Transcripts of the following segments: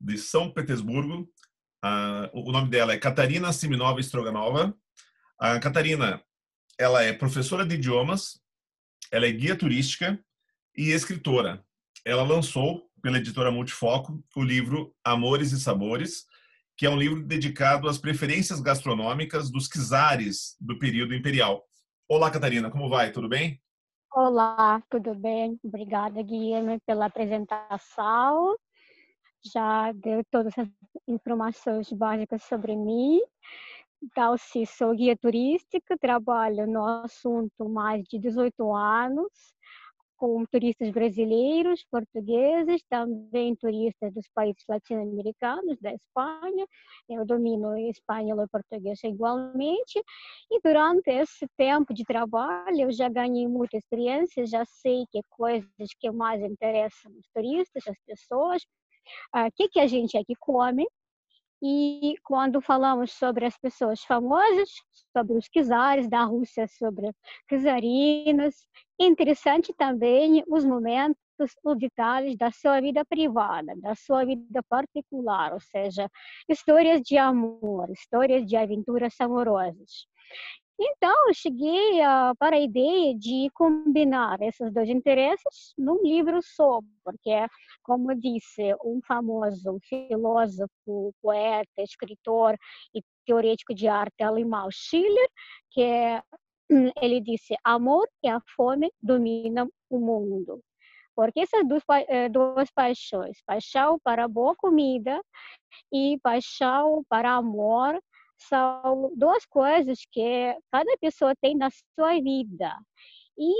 de São Petersburgo. Uh, o nome dela é Catarina Siminova Stroganova. A Catarina, ela é professora de idiomas, ela é guia turística e escritora. Ela lançou pela editora Multifoco o livro Amores e Sabores, que é um livro dedicado às preferências gastronômicas dos czares do período imperial. Olá, Catarina, como vai? Tudo bem? Olá, tudo bem? Obrigada, Guilherme, pela apresentação já deu todas as informações básicas sobre mim. Então, se sou guia turística, trabalho no assunto mais de 18 anos, com turistas brasileiros, portugueses, também turistas dos países latino-americanos, da Espanha. Eu domino espanhol e português igualmente. E durante esse tempo de trabalho, eu já ganhei muita experiência, já sei que coisas que mais interessam os turistas, as pessoas, o uh, que, que a gente aqui come. E quando falamos sobre as pessoas famosas, sobre os czares da Rússia, sobre czarinas, interessante também os momentos, os detalhes da sua vida privada, da sua vida particular, ou seja, histórias de amor, histórias de aventuras amorosas. Então, eu cheguei uh, para a ideia de combinar esses dois interesses num livro só, porque, como disse um famoso filósofo, poeta, escritor e teorético de arte alemão, Schiller, que é, hum, ele disse: amor e a fome dominam o mundo. Porque essas duas, eh, duas paixões, paixão para boa comida e paixão para amor, são duas coisas que cada pessoa tem na sua vida e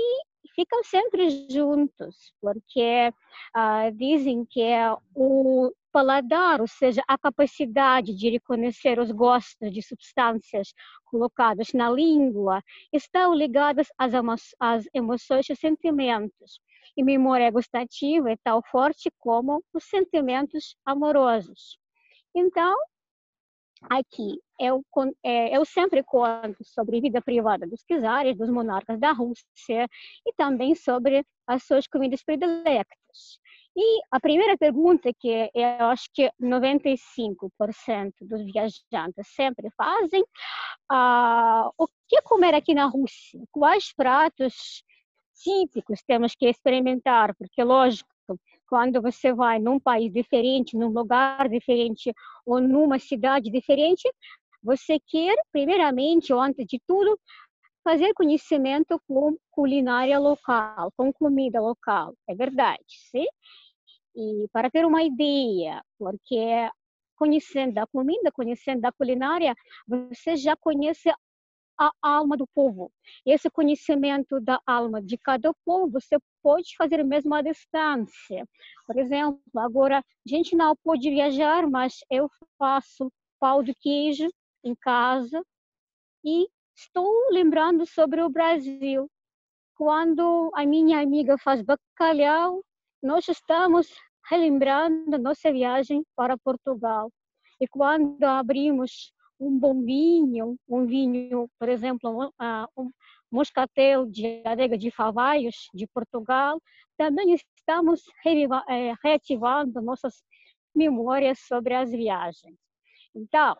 ficam sempre juntos, porque ah, dizem que é o paladar, ou seja, a capacidade de reconhecer os gostos de substâncias colocadas na língua, estão ligadas às, emo às emoções e sentimentos. E memória gustativa é tão forte como os sentimentos amorosos. Então, aqui eu, é, eu sempre conto sobre a vida privada dos czares, dos monarcas da Rússia e também sobre as suas comidas prediletas. E a primeira pergunta que eu acho que 95% dos viajantes sempre fazem, uh, o que comer aqui na Rússia? Quais pratos típicos temos que experimentar? Porque, lógico, quando você vai num país diferente, num lugar diferente ou numa cidade diferente, você quer, primeiramente, ou antes de tudo, fazer conhecimento com culinária local, com comida local. É verdade, sim? E para ter uma ideia, porque conhecendo a comida, conhecendo a culinária, você já conhece a alma do povo. Esse conhecimento da alma de cada povo, você pode fazer mesmo à distância. Por exemplo, agora a gente não pode viajar, mas eu faço pau de queijo em casa e estou lembrando sobre o Brasil. Quando a minha amiga faz bacalhau, nós estamos relembrando nossa viagem para Portugal. E quando abrimos um bom vinho, um vinho, por exemplo, um moscatel de adega de Favaios, de Portugal, também estamos é, reativando nossas memórias sobre as viagens. Então,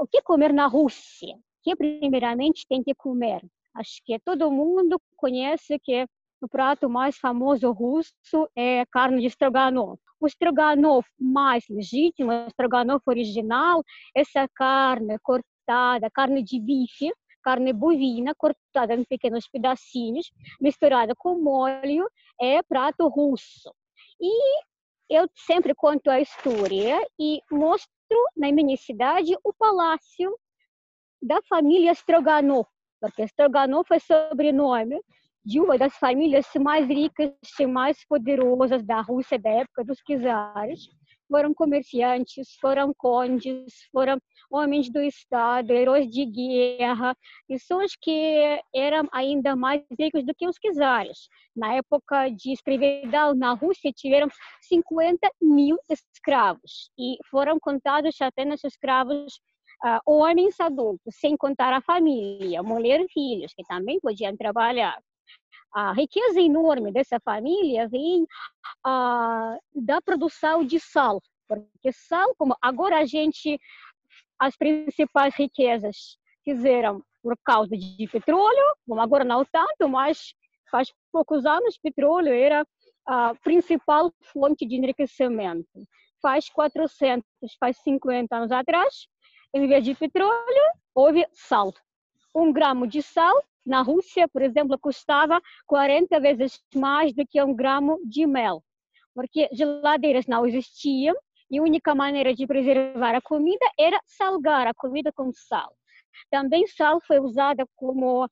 o que comer na Rússia? O que primeiramente tem que comer? Acho que todo mundo conhece que o prato mais famoso russo é carne de stroganov. O stroganov mais legítimo, o stroganov original, essa carne cortada, carne de bife, carne bovina cortada em pequenos pedacinhos, misturada com molho, é prato russo. E eu sempre conto a história e mostro na minha cidade o palácio da família Stroganov, porque Stroganov é sobrenome de uma das famílias mais ricas e mais poderosas da Rússia da época dos czares, foram comerciantes, foram condes, foram homens do Estado, heróis de guerra, pessoas que eram ainda mais ricos do que os czares. Na época de escravidão na Rússia, tiveram 50 mil escravos e foram contados apenas escravos uh, homens adultos, sem contar a família, mulher e filhos, que também podiam trabalhar. A riqueza enorme dessa família vem uh, da produção de sal, porque sal, como agora a gente, as principais riquezas fizeram por causa de petróleo, como agora não tanto, mas faz poucos anos petróleo era a principal fonte de enriquecimento. Faz 400, faz 50 anos atrás, em vez de petróleo, houve sal. Um gramo de sal na Rússia, por exemplo, custava 40 vezes mais do que um gramo de mel, porque geladeiras não existiam e a única maneira de preservar a comida era salgar a comida com sal. Também sal foi usada como uh,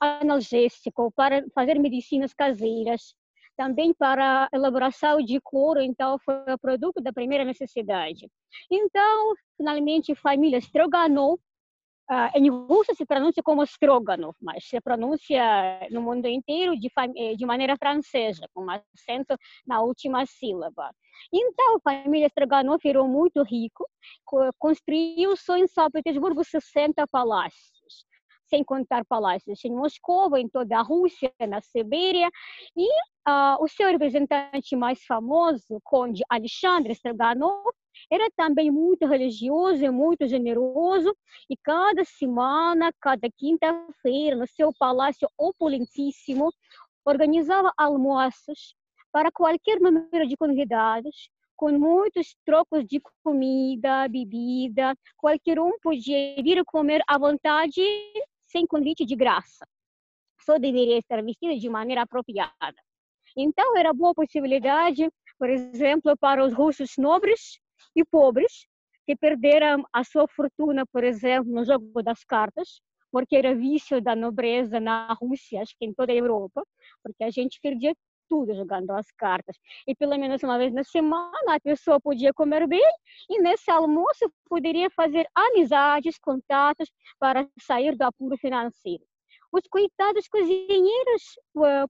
analgésico para fazer medicinas caseiras, também para a elaboração de couro, então foi o produto da primeira necessidade. Então, finalmente, família Stroganov, em russo se pronuncia como Stroganov, mas se pronuncia no mundo inteiro de, eh, de maneira francesa, com acento na última sílaba. Então, a família Stroganov virou muito rico, construiu só em São Petersburgo 60 palácios sem contar palácios em Moscou, em toda a Rússia, na Sibéria. E uh, o seu representante mais famoso, Conde Alexandre Stroganov, era também muito religioso e muito generoso, e cada semana, cada quinta-feira, no seu palácio opulentíssimo, organizava almoços para qualquer número de convidados, com muitos trocos de comida, bebida, qualquer um podia vir comer à vontade sem convite de graça. Só deveria estar vestida de maneira apropriada. Então, era boa possibilidade, por exemplo, para os russos nobres e pobres, que perderam a sua fortuna, por exemplo, no jogo das cartas, porque era vício da nobreza na Rússia, acho que em toda a Europa, porque a gente perdia tudo jogando as cartas. E pelo menos uma vez na semana a pessoa podia comer bem e nesse almoço poderia fazer amizades, contatos para sair do apuro financeiro. Os coitados cozinheiros,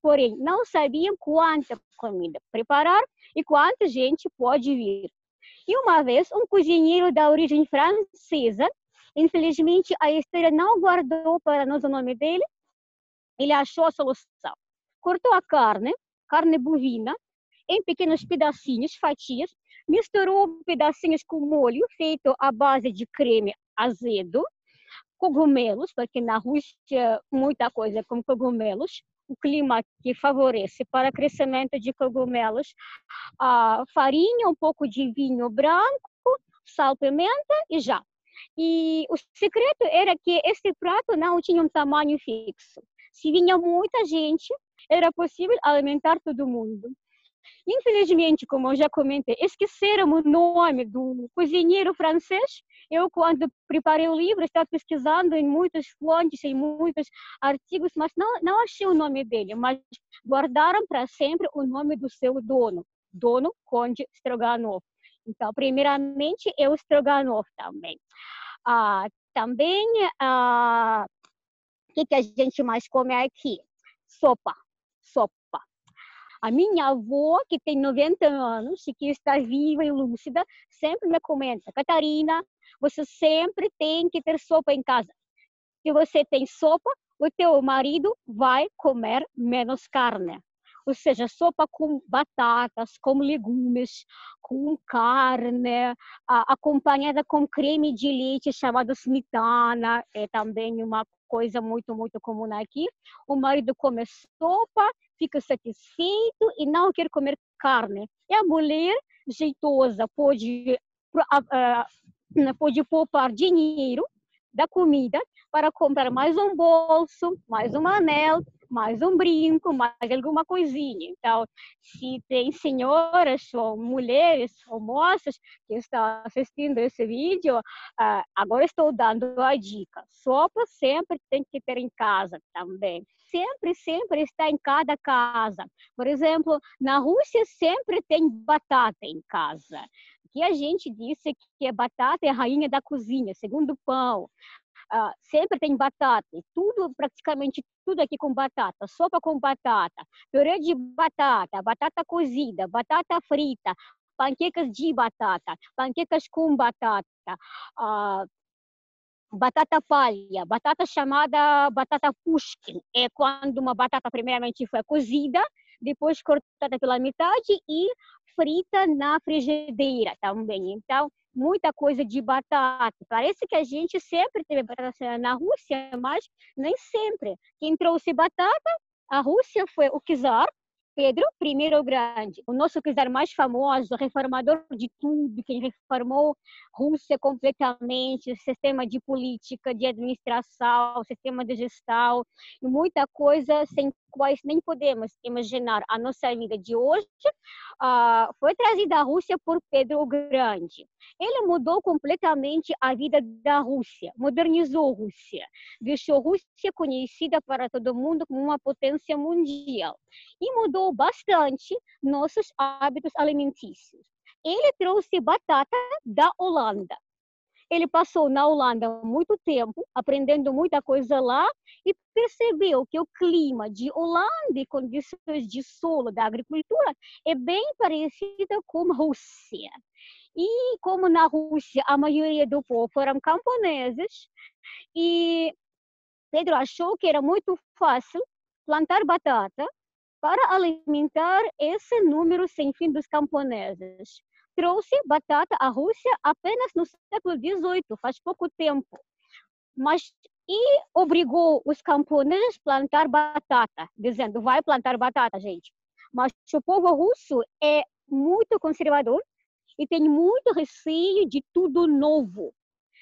porém, não sabiam quanta comida preparar e quanta gente pode vir. E uma vez, um cozinheiro da origem francesa, infelizmente a história não guardou para nós o nome dele, ele achou a solução. Cortou a carne, carne bovina em pequenos pedacinhos, fatias, misturou pedacinhos com molho feito à base de creme azedo, cogumelos, porque na Rússia muita coisa com cogumelos, o clima que favorece para crescimento de cogumelos, a farinha, um pouco de vinho branco, sal, pimenta e já. E o segredo era que esse prato não tinha um tamanho fixo. Se vinha muita gente, era possível alimentar todo mundo. Infelizmente, como eu já comentei, esqueceram o nome do cozinheiro francês. Eu, quando preparei o livro, estava pesquisando em muitas fontes, em muitos artigos, mas não, não achei o nome dele. Mas guardaram para sempre o nome do seu dono, dono Conde Stroganov. Então, primeiramente, é o Stroganov também. Ah, também, ah, o que, que a gente mais come aqui? Sopa sopa. A minha avó, que tem 90 anos e que está viva e lúcida, sempre me comenta: Catarina, você sempre tem que ter sopa em casa. Se você tem sopa, o teu marido vai comer menos carne. Ou seja, sopa com batatas, com legumes, com carne, acompanhada com creme de leite chamado smetana, é também uma coisa muito, muito comum aqui. O marido come sopa fica satisfeito e não quer comer carne. E a mulher jeitosa pode, uh, pode poupar dinheiro da comida para comprar mais um bolso, mais um anel, mais um brinco, mais alguma coisinha. Então, se tem senhoras ou mulheres ou moças que estão assistindo esse vídeo, uh, agora estou dando a dica. Sopa sempre tem que ter em casa também. Sempre, sempre está em cada casa. Por exemplo, na Rússia sempre tem batata em casa que a gente disse que a batata é a rainha da cozinha, segundo o pão. Uh, sempre tem batata, tudo, praticamente tudo aqui com batata, sopa com batata, purê de batata, batata cozida, batata frita, panquecas de batata, panquecas com batata, uh, batata palha, batata chamada batata pushkin, é quando uma batata primeiramente foi cozida, depois cortada pela metade e frita na frigideira também. Então, muita coisa de batata. Parece que a gente sempre teve batata na Rússia, mas nem sempre. Quem trouxe batata, a Rússia foi o czar, Pedro I o Grande, o nosso czar mais famoso, reformador de tudo, quem reformou Rússia completamente, sistema de política, de administração, sistema de gestão, e muita coisa sem quais nem podemos imaginar a nossa vida de hoje, uh, foi trazida à Rússia por Pedro o Grande. Ele mudou completamente a vida da Rússia, modernizou a Rússia, deixou a Rússia conhecida para todo mundo como uma potência mundial e mudou bastante nossos hábitos alimentícios. Ele trouxe batata da Holanda. Ele passou na Holanda muito tempo, aprendendo muita coisa lá, e percebeu que o clima de Holanda e condições de solo da agricultura é bem parecida com a Rússia. E como na Rússia a maioria do povo eram camponeses, e Pedro achou que era muito fácil plantar batata para alimentar esse número sem fim dos camponeses trouxe batata à Rússia apenas no século XVIII, faz pouco tempo. Mas e obrigou os camponeses a plantar batata, dizendo, vai plantar batata, gente. Mas o povo russo é muito conservador e tem muito receio de tudo novo,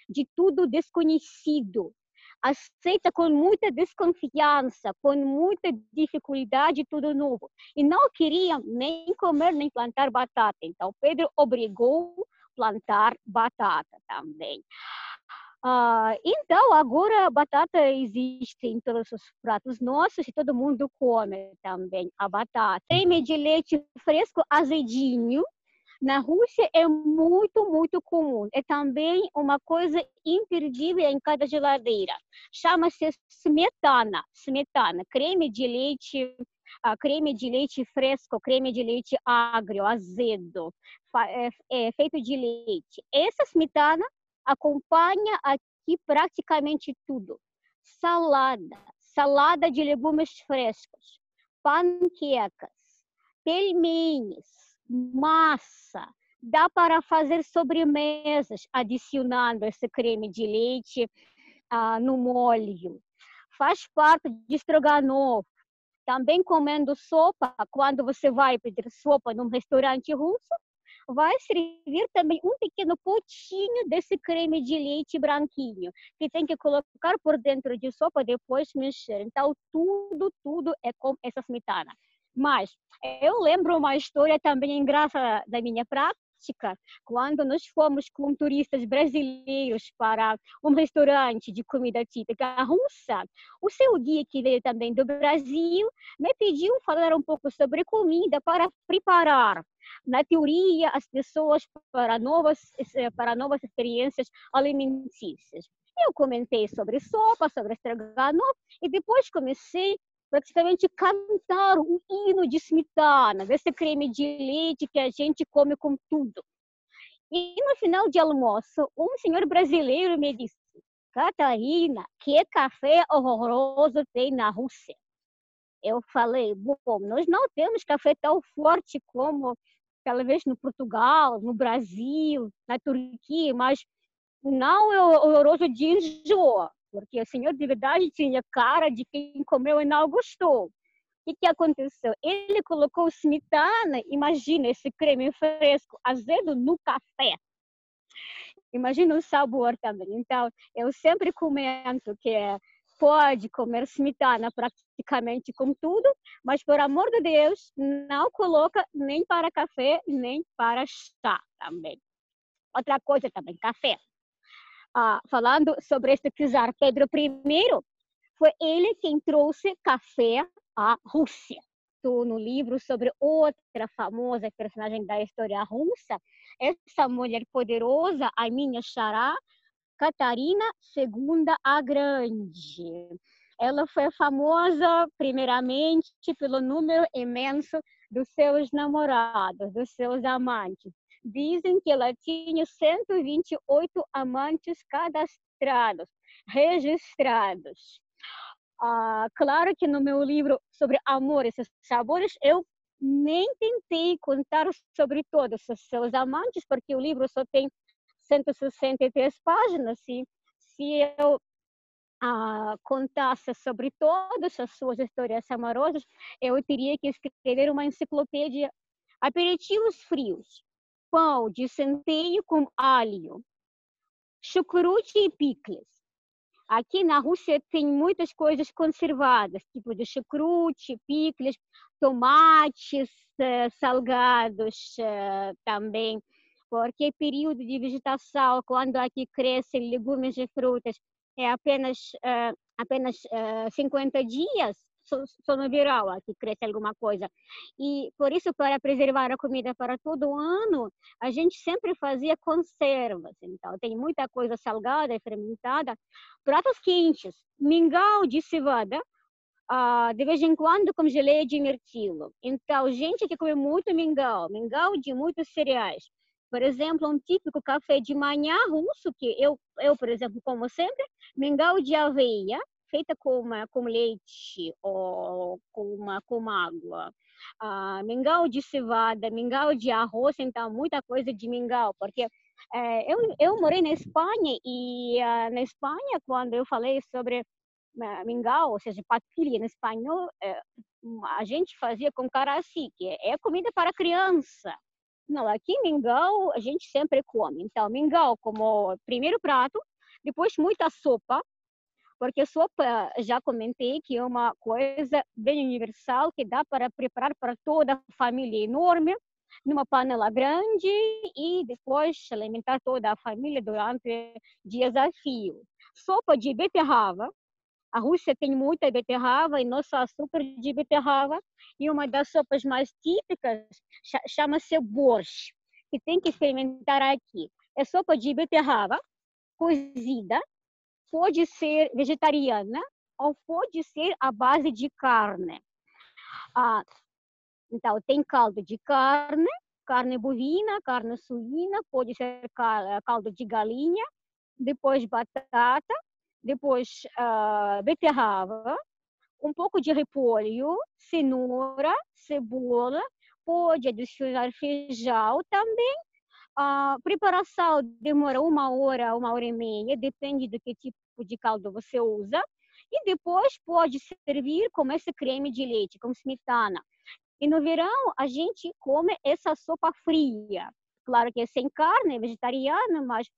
de tudo desconhecido aceita com muita desconfiança, com muita dificuldade tudo novo. E não queria nem comer nem plantar batata. Então Pedro obrigou plantar batata também. Ah, então, agora a batata existe em todos os pratos nossos e todo mundo come também a batata. Creme de leite fresco azedinho, na Rússia é muito, muito comum. É também uma coisa imperdível em cada geladeira. Chama-se smetana, smetana, creme de leite, uh, creme de leite fresco, creme de leite agro, azedo, é, é feito de leite. Essa smetana acompanha aqui praticamente tudo. Salada, salada de legumes frescos, panquecas, pelmenes, massa. Dá para fazer sobremesas adicionando esse creme de leite ah, no molho. Faz parte de estrogonofe. Também comendo sopa, quando você vai pedir sopa num restaurante russo, vai servir também um pequeno potinho desse creme de leite branquinho, que tem que colocar por dentro de sopa, depois mexer. Então, tudo, tudo é com essa smetana. Mas eu lembro uma história também engraçada da minha prática, quando nós fomos com turistas brasileiros para um restaurante de comida típica russa. O seu guia, que veio também do Brasil, me pediu falar um pouco sobre comida para preparar na teoria as pessoas para novas para novas experiências alimentícias. Eu comentei sobre sopa, sobre estrogonofe e depois comecei praticamente cantar o hino de smitana, desse creme de leite que a gente come com tudo. E no final de almoço, um senhor brasileiro me disse: Catarina, que café horroroso tem na Rússia. Eu falei: bom, nós não temos café tão forte como talvez no Portugal, no Brasil, na Turquia, mas não é horroroso de enjoa porque o senhor de verdade tinha cara de quem comeu e não gostou. O que, aconteceu? Ele colocou smetana, imagina esse creme fresco, azedo no café. Imagina o sabor também. Então, eu sempre comento que pode comer smetana praticamente com tudo, mas por amor de Deus, não coloca nem para café, nem para chá também. Outra coisa também, café. Ah, falando sobre este czar Pedro I, foi ele quem trouxe café à Rússia. Estou no livro sobre outra famosa personagem da história russa, essa mulher poderosa, a minha xará, Catarina II a Grande. Ela foi famosa, primeiramente, pelo número imenso dos seus namorados, dos seus amantes. Dizem que ela tinha 128 amantes cadastrados, registrados. Ah, claro que no meu livro sobre amor e sabores, eu nem tentei contar sobre todos os seus amantes, porque o livro só tem 163 páginas. Se, se eu ah, contasse sobre todas as suas histórias amorosas, eu teria que escrever uma enciclopédia. Aperitivos frios, pão de centeio com alho, chucrute e picles. Aqui na Rússia tem muitas coisas conservadas, tipo de chucrute, picles, tomates eh, salgados eh, também porque período de vegetação, quando aqui crescem legumes e frutas, é apenas, uh, apenas uh, 50 dias, só, só no verão aqui cresce alguma coisa. E por isso, para preservar a comida para todo ano, a gente sempre fazia conservas. Então, tem muita coisa salgada e fermentada. Pratos quentes, mingau de cevada, Uh, de vez em quando com geleia de mirtilo. Então, gente que come muito mingau, mingau de muitos cereais, por exemplo, um típico café de manhã russo, que eu, eu por exemplo, como sempre, mingau de aveia, feita com, leite ou com água. Ah, mingau de cevada, mingau de arroz, então muita coisa de mingau, porque é, eu, eu morei na Espanha e ah, na Espanha, quando eu falei sobre ah, mingau, ou seja, patilha em espanhol, é, a gente fazia com caraci, que é comida para criança. Não, aqui mingau a gente sempre come. Então, mingau como primeiro prato, depois muita sopa, porque sopa, já comentei que é uma coisa bem universal que dá para preparar para toda a família enorme, numa panela grande e depois alimentar toda a família durante dias a fio. Sopa de beterraba, a Rússia tem muita beterraba e nosso açúcar de beterraba. E uma das sopas mais típicas chama-se borscht, que tem que experimentar aqui. É sopa de beterraba cozida, pode ser vegetariana ou pode ser à base de carne. Ah, então, tem caldo de carne, carne bovina, carne suína, pode ser caldo de galinha, depois batata, depois uh, beterraba, um pouco de repolho, cenoura, cebola, pode adicionar feijão também. A preparação demora uma hora, uma hora e meia, depende do que tipo de caldo você usa. E depois pode servir com esse creme de leite, com smetana. E no verão a gente come essa sopa fria. Claro que é sem carne, é vegetariana, mas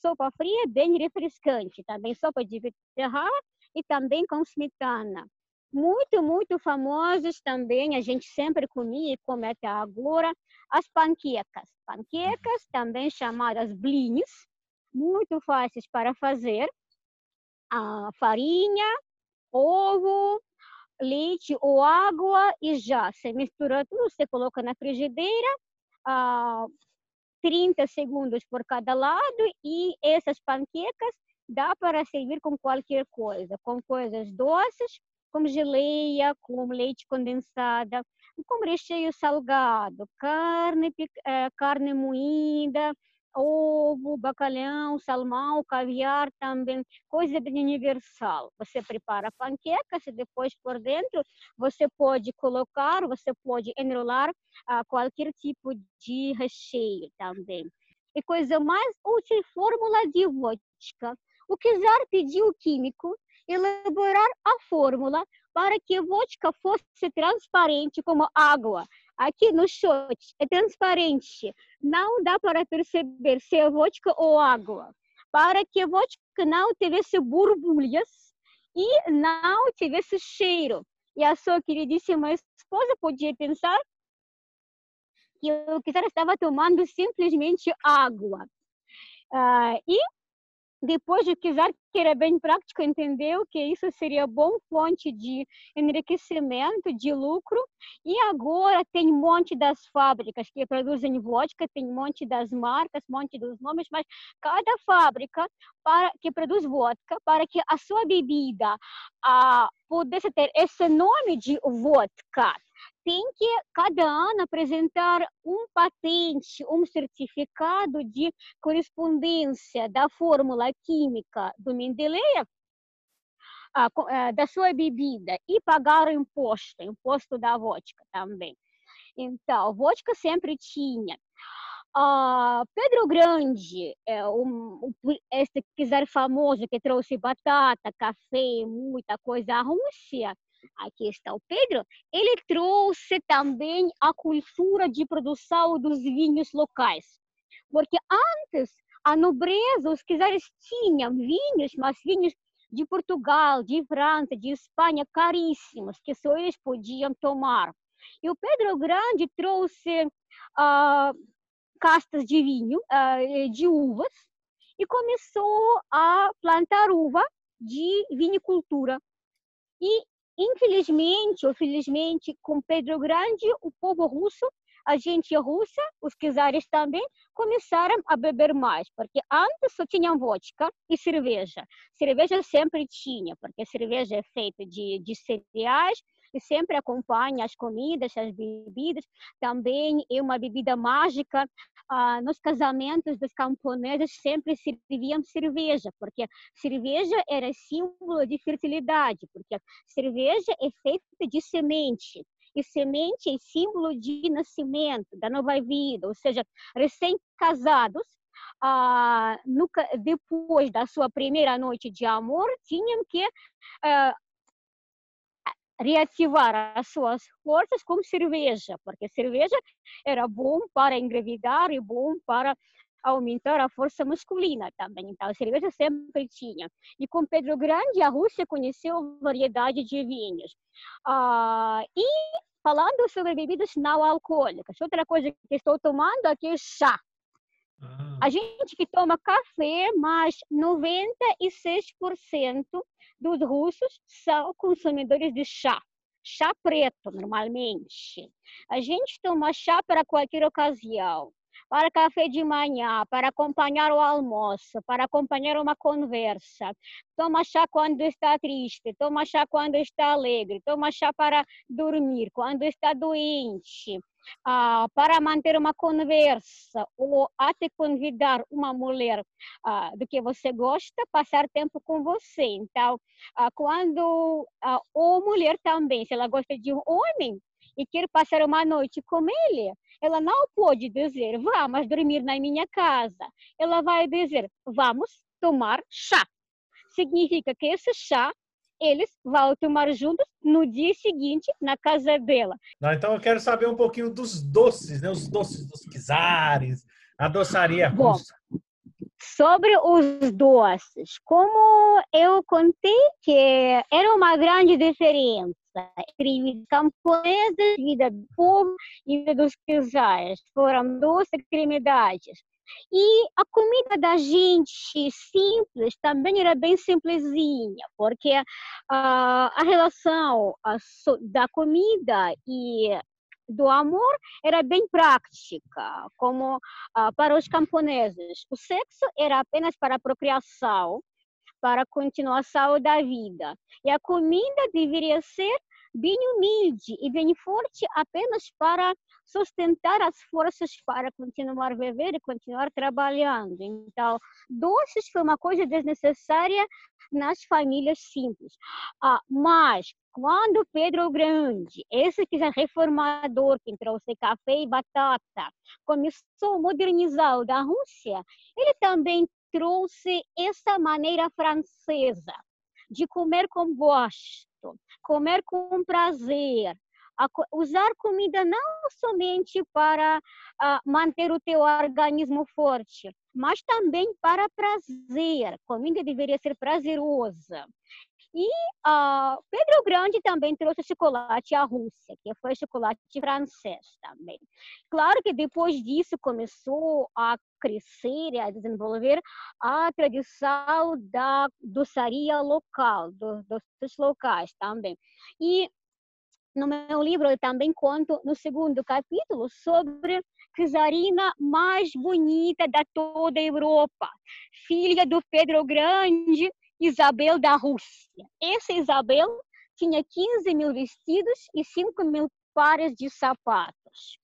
sopa fria bem refrescante, também sopa de beterraba e também com smetana. Muito, muito famosas também, a gente sempre comia e come até agora, as panquecas. Panquecas, também chamadas blinhos, muito fáceis para fazer. A farinha, ovo, leite ou água e já. Você mistura tudo, você coloca na frigideira, 30 segundos por cada lado e essas panquecas dá para servir com qualquer coisa, com coisas doces, com geleia, com leite condensada, com recheio salgado, carne, eh, carne moída, ovo, bacalhau, salmão, caviar também, coisa bem universal. Você prepara panquecas e depois por dentro você pode colocar, você pode enrolar ah, qualquer tipo de recheio também. E coisa mais útil, fórmula de vodka. O czar pediu o químico elaborar a fórmula para que a vodka fosse transparente como água Aqui no shot é transparente, não dá para perceber se é vodka ou água. Para que a vodka não tivesse borbulhas e não tivesse cheiro. E a sua queridíssima esposa podia pensar que o que estava tomando simplesmente água. Uh, e depois de quiser que era bem prático, entendeu que isso seria bom fonte de enriquecimento, de lucro. E agora tem um monte das fábricas que produzem vodka, tem um monte das marcas, um monte dos nomes, mas cada fábrica para que produz vodka, para que a sua bebida ah, pudesse ter esse nome de vodka, tem que cada ano apresentar um patente, um certificado de correspondência da fórmula química do Mendeleev eh, da sua bebida e pagar o imposto, imposto da vodka também. Então, vodka sempre tinha. Uh, Pedro Grande, é um, esse quiser famoso que trouxe batata, café, muita coisa à Rússia, aqui está o Pedro, ele trouxe também a cultura de produção dos vinhos locais. Porque antes, a nobreza, os czares tinham vinhos, mas vinhos de Portugal, de França, de Espanha, caríssimos, que só eles podiam tomar. E o Pedro Grande trouxe uh, castas de vinho, uh, de uvas, e começou a plantar uva de vinicultura. E Infelizmente ou felizmente, com Pedro Grande, o povo russo, a gente russa, os czares também, começaram a beber mais, porque antes só tinham vodka e cerveja. Cerveja sempre tinha, porque cerveja é feita de, de cereais, e sempre acompanha as comidas, as bebidas. Também é uma bebida mágica. Ah, nos casamentos dos camponeses sempre serviam cerveja, porque cerveja era símbolo de fertilidade, porque cerveja é feita de semente. E semente é símbolo de nascimento, da nova vida, ou seja, recém-casados ah, depois da sua primeira noite de amor, tinham que ah, reativar as suas forças com cerveja, porque cerveja era bom para engravidar e bom para aumentar a força masculina também. Então, a cerveja sempre tinha. E com Pedro Grande, a Rússia conheceu variedade de vinhos. Ah, e falando sobre bebidas não alcoólicas, outra coisa que estou tomando aqui é chá. Ah. A gente que toma café, mas 96% dos russos são consumidores de chá. Chá preto, normalmente. A gente toma chá para qualquer ocasião. Para café de manhã, para acompanhar o almoço, para acompanhar uma conversa. Toma chá quando está triste, toma chá quando está alegre, toma chá para dormir, quando está doente ah, para manter uma conversa ou até convidar uma mulher ah, do que você gosta, passar tempo com você. Então, ah, quando a ou mulher também, se ela gosta de um homem e quer passar uma noite com ele, ela não pode dizer, vamos dormir na minha casa. Ela vai dizer, vamos tomar chá. Significa que esse chá eles vão tomar juntos no dia seguinte na casa dela. Não, então eu quero saber um pouquinho dos doces, né? Os doces dos quizares, a doçaria Bom, russa. Sobre os doces, como eu contei que era uma grande diferença entre camponeses, vida do povo e vida dos quizares. Foram duas extremidades. E a comida da gente simples também era bem simplesinha, porque uh, a relação da comida e do amor era bem prática, como uh, para os camponeses. O sexo era apenas para a procriação, para continuação da vida. E a comida deveria ser bem humilde e bem forte apenas para sustentar as forças para continuar viver e continuar trabalhando. Então, doces foi uma coisa desnecessária nas famílias simples. Ah, mas, quando Pedro Grande, esse que é reformador, que trouxe café e batata, começou a modernizar o da Rússia, ele também trouxe essa maneira francesa de comer com gosto comer com prazer, usar comida não somente para uh, manter o teu organismo forte, mas também para prazer. Comida deveria ser prazerosa. E uh, Pedro Grande também trouxe chocolate à Rússia, que foi chocolate francês também. Claro que depois disso começou a crescer e a desenvolver a tradição da doçaria local, do, dos locais também. E no meu livro eu também conto no segundo capítulo sobre czarina mais bonita da toda a Europa, filha do Pedro Grande, Isabel da Rússia. Essa Isabel tinha 15 mil vestidos e 5 mil pares de sapatos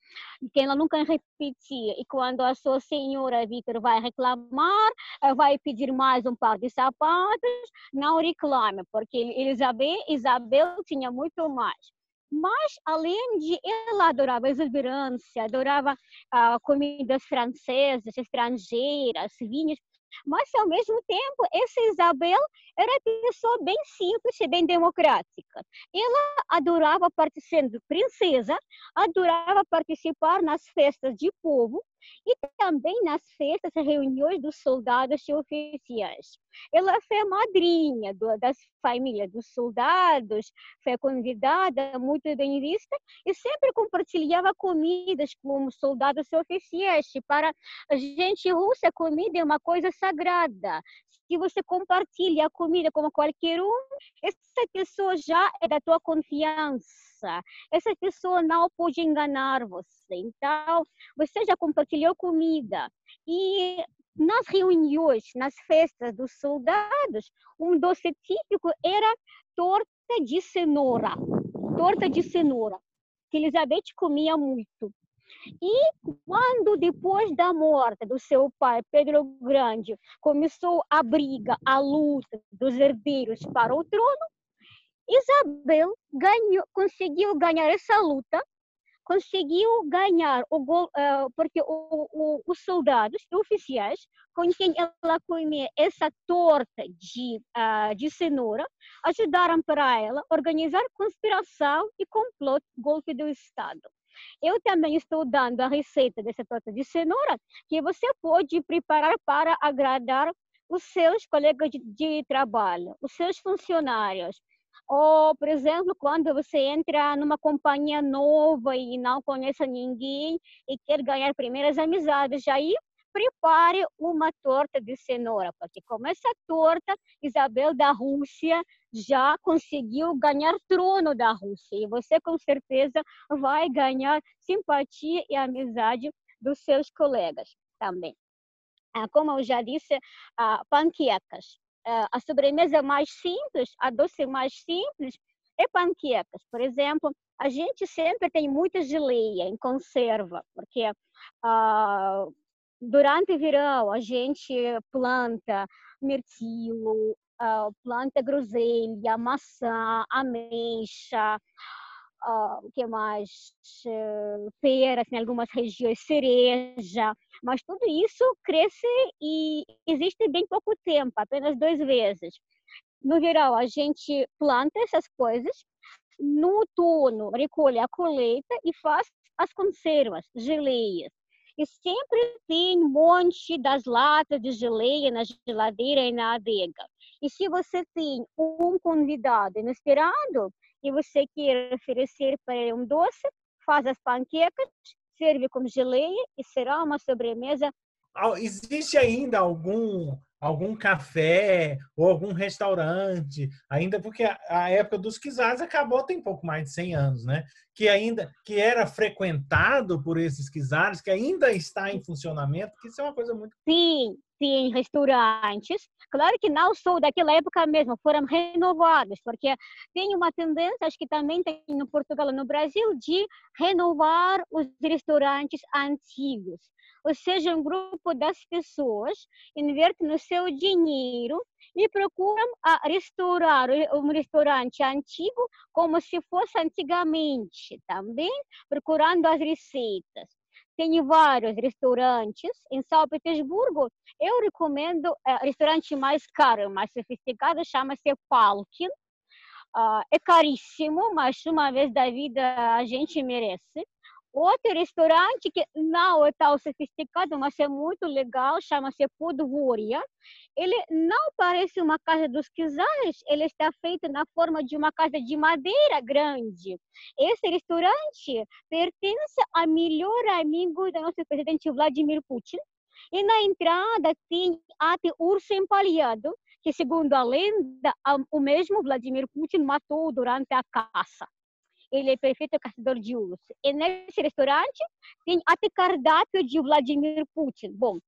que ela nunca repetia. E quando a sua senhora Vitor vai reclamar, vai pedir mais um par de sapatos, não reclame, porque Isabel, Isabel tinha muito mais. Mas, além de ela adorava exuberância, adorava ah, comidas francesas, estrangeiras, vinhos, mas, ao mesmo tempo, essa Isabel era pessoa bem simples e bem democrática. Ela adorava, sendo princesa, adorava participar nas festas de povo e também nas festas e reuniões dos soldados e oficiais. Ela foi madrinha do, das famílias dos soldados, foi convidada, muito bem vista, e sempre compartilhava comidas com soldados e oficiais. Para a gente russa, comida é uma coisa sagrada. Se você compartilha a comida com qualquer um, essa pessoa já é da tua confiança. Essa pessoa não pode enganar você. Então, você já compartilhou comida. E nas reuniões, nas festas dos soldados, um doce típico era torta de cenoura. Torta de cenoura, que Elizabeth comia muito. E quando, depois da morte do seu pai, Pedro Grande, começou a briga, a luta dos herdeiros para o trono, Isabel ganhou, conseguiu ganhar essa luta conseguiu ganhar o gol, uh, porque o, o, os soldados oficiais com quem ela comia essa torta de, uh, de cenoura ajudaram para ela organizar conspiração e complô golpe do Estado. Eu também estou dando a receita dessa torta de cenoura que você pode preparar para agradar os seus colegas de, de trabalho, os seus funcionários, ou, por exemplo, quando você entra numa companhia nova e não conhece ninguém e quer ganhar primeiras amizades, aí prepare uma torta de cenoura, porque com essa torta, Isabel da Rússia já conseguiu ganhar trono da Rússia e você com certeza vai ganhar simpatia e amizade dos seus colegas também. Ah, como eu já disse, ah, panquecas a sobremesa mais simples, a doce mais simples é panquecas. Por exemplo, a gente sempre tem muita geleia em conserva, porque ah, durante o verão a gente planta mirtilo, ah, planta groselha, maçã, ameixa, uh, o que mais? Uh, peras, em algumas regiões, cereja, mas tudo isso cresce e existe bem pouco tempo, apenas duas vezes. No verão, a gente planta essas coisas, no outono, recolhe a colheita e faz as conservas, geleias. E sempre tem um monte das latas de geleia na geladeira e na adega. E se você tem um convidado inesperado, e você quer oferecer para ele um doce, faz as panquecas, serve com geleia e será uma sobremesa. Existe ainda algum algum café ou algum restaurante, ainda porque a, época dos quizares acabou tem pouco mais de 100 anos, né? Que ainda que era frequentado por esses quizares, que ainda está em funcionamento, que isso é uma coisa muito Sim, sim, restaurantes. Claro que não sou daquela época mesmo, foram renovados, porque tem uma tendência, acho que também tem no Portugal e no Brasil, de renovar os restaurantes antigos. Ou seja, um grupo das pessoas inverte no seu dinheiro e procuram restaurar um restaurante antigo como se fosse antigamente, também procurando as receitas. Tem vários restaurantes em São Petersburgo. Eu recomendo o é, restaurante mais caro, mais sofisticado, chama-se Palkin. Uh, é caríssimo, mas uma vez da vida a gente merece. Outro restaurante que não é tão sofisticado, mas é muito legal, chama-se Podvoria. Ele não parece uma casa dos czares, ele está feito na forma de uma casa de madeira grande. Esse restaurante pertence ao melhor amigo do nosso presidente Vladimir Putin. E na entrada tem até urso empalhado, que segundo a lenda, o mesmo Vladimir Putin matou durante a caça ele é perfeito caçador de urso. E nesse restaurante tem até cardápio de Vladimir Putin. Bom,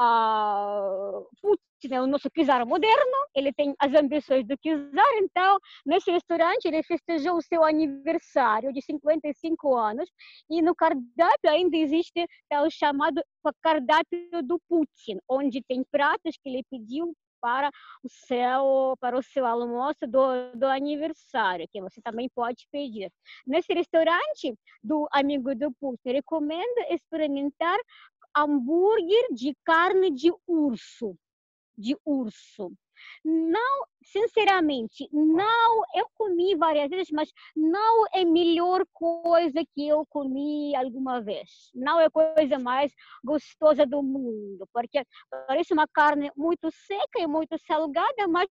uh, Putin é o nosso czar moderno, ele tem as ambições do czar, então nesse restaurante ele festejou o seu aniversário de 55 anos e no cardápio ainda existe o chamado cardápio do Putin, onde tem pratos que ele pediu para o seu para o seu almoço do, do aniversário, que você também pode pedir. Nesse restaurante do amigo do Putin, recomendo experimentar hambúrguer de carne de urso, de urso. Não, sinceramente, não, eu comi várias vezes, mas não é a melhor coisa que eu comi alguma vez. Não é a coisa mais gostosa do mundo, porque parece uma carne muito seca e muito salgada, mas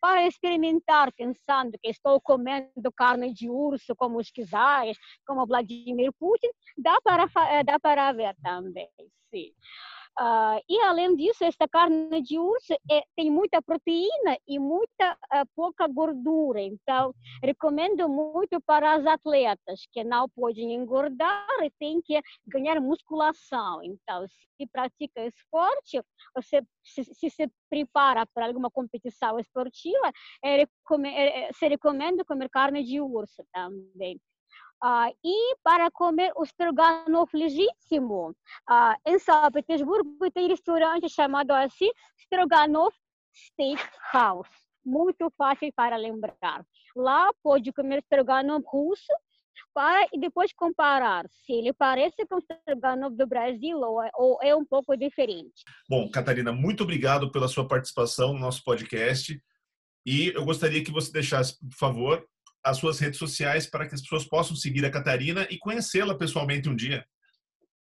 para experimentar, pensando que estou comendo carne de urso, como os czares, como Vladimir Putin, dá para, dá para ver também, sim. Uh, e além disso, esta carne de urso é, tem muita proteína e muita uh, pouca gordura. Então, recomendo muito para as atletas que não podem engordar e têm que ganhar musculação. Então, se pratica esporte, você se, se, se prepara para alguma competição esportiva, é, é, se recomenda comer carne de urso também. Uh, e para comer o stroganov legítimo, uh, em São Petersburgo tem restaurante chamado assim Stroganov Steakhouse. Muito fácil para lembrar. Lá pode comer stroganov russo para e depois comparar se ele parece com o stroganov do Brasil ou, é, ou é um pouco diferente. Bom, Catarina, muito obrigado pela sua participação no nosso podcast. E eu gostaria que você deixasse, por favor, as suas redes sociais para que as pessoas possam seguir a Catarina e conhecê-la pessoalmente um dia?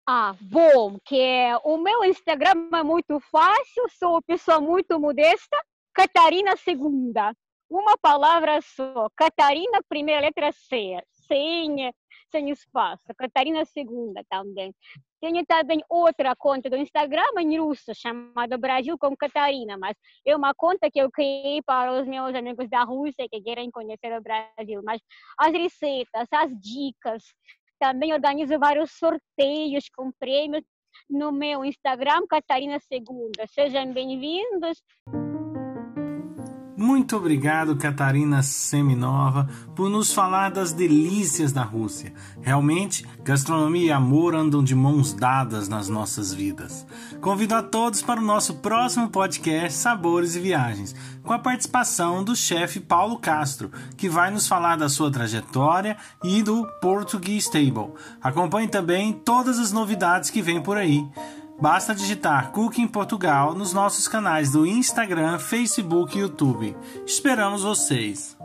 Ah, bom, que o meu Instagram é muito fácil, sou uma pessoa muito modesta, Catarina Segunda. Uma palavra só, Catarina, primeira letra C, sem, sem espaço, Catarina Segunda também. Tenho também outra conta do Instagram em russo, chamada Brasil com Catarina, mas é uma conta que eu criei para os meus amigos da Rússia que querem conhecer o Brasil. Mas as receitas, as dicas, também organizo vários sorteios com prêmios no meu Instagram, Catarina Segunda. Sejam bem-vindos. Muito obrigado, Catarina Seminova, por nos falar das delícias da Rússia. Realmente, gastronomia e amor andam de mãos dadas nas nossas vidas. Convido a todos para o nosso próximo podcast Sabores e Viagens, com a participação do chefe Paulo Castro, que vai nos falar da sua trajetória e do Portuguese Table. Acompanhe também todas as novidades que vêm por aí. Basta digitar Cooking Portugal nos nossos canais do Instagram, Facebook e YouTube. Esperamos vocês!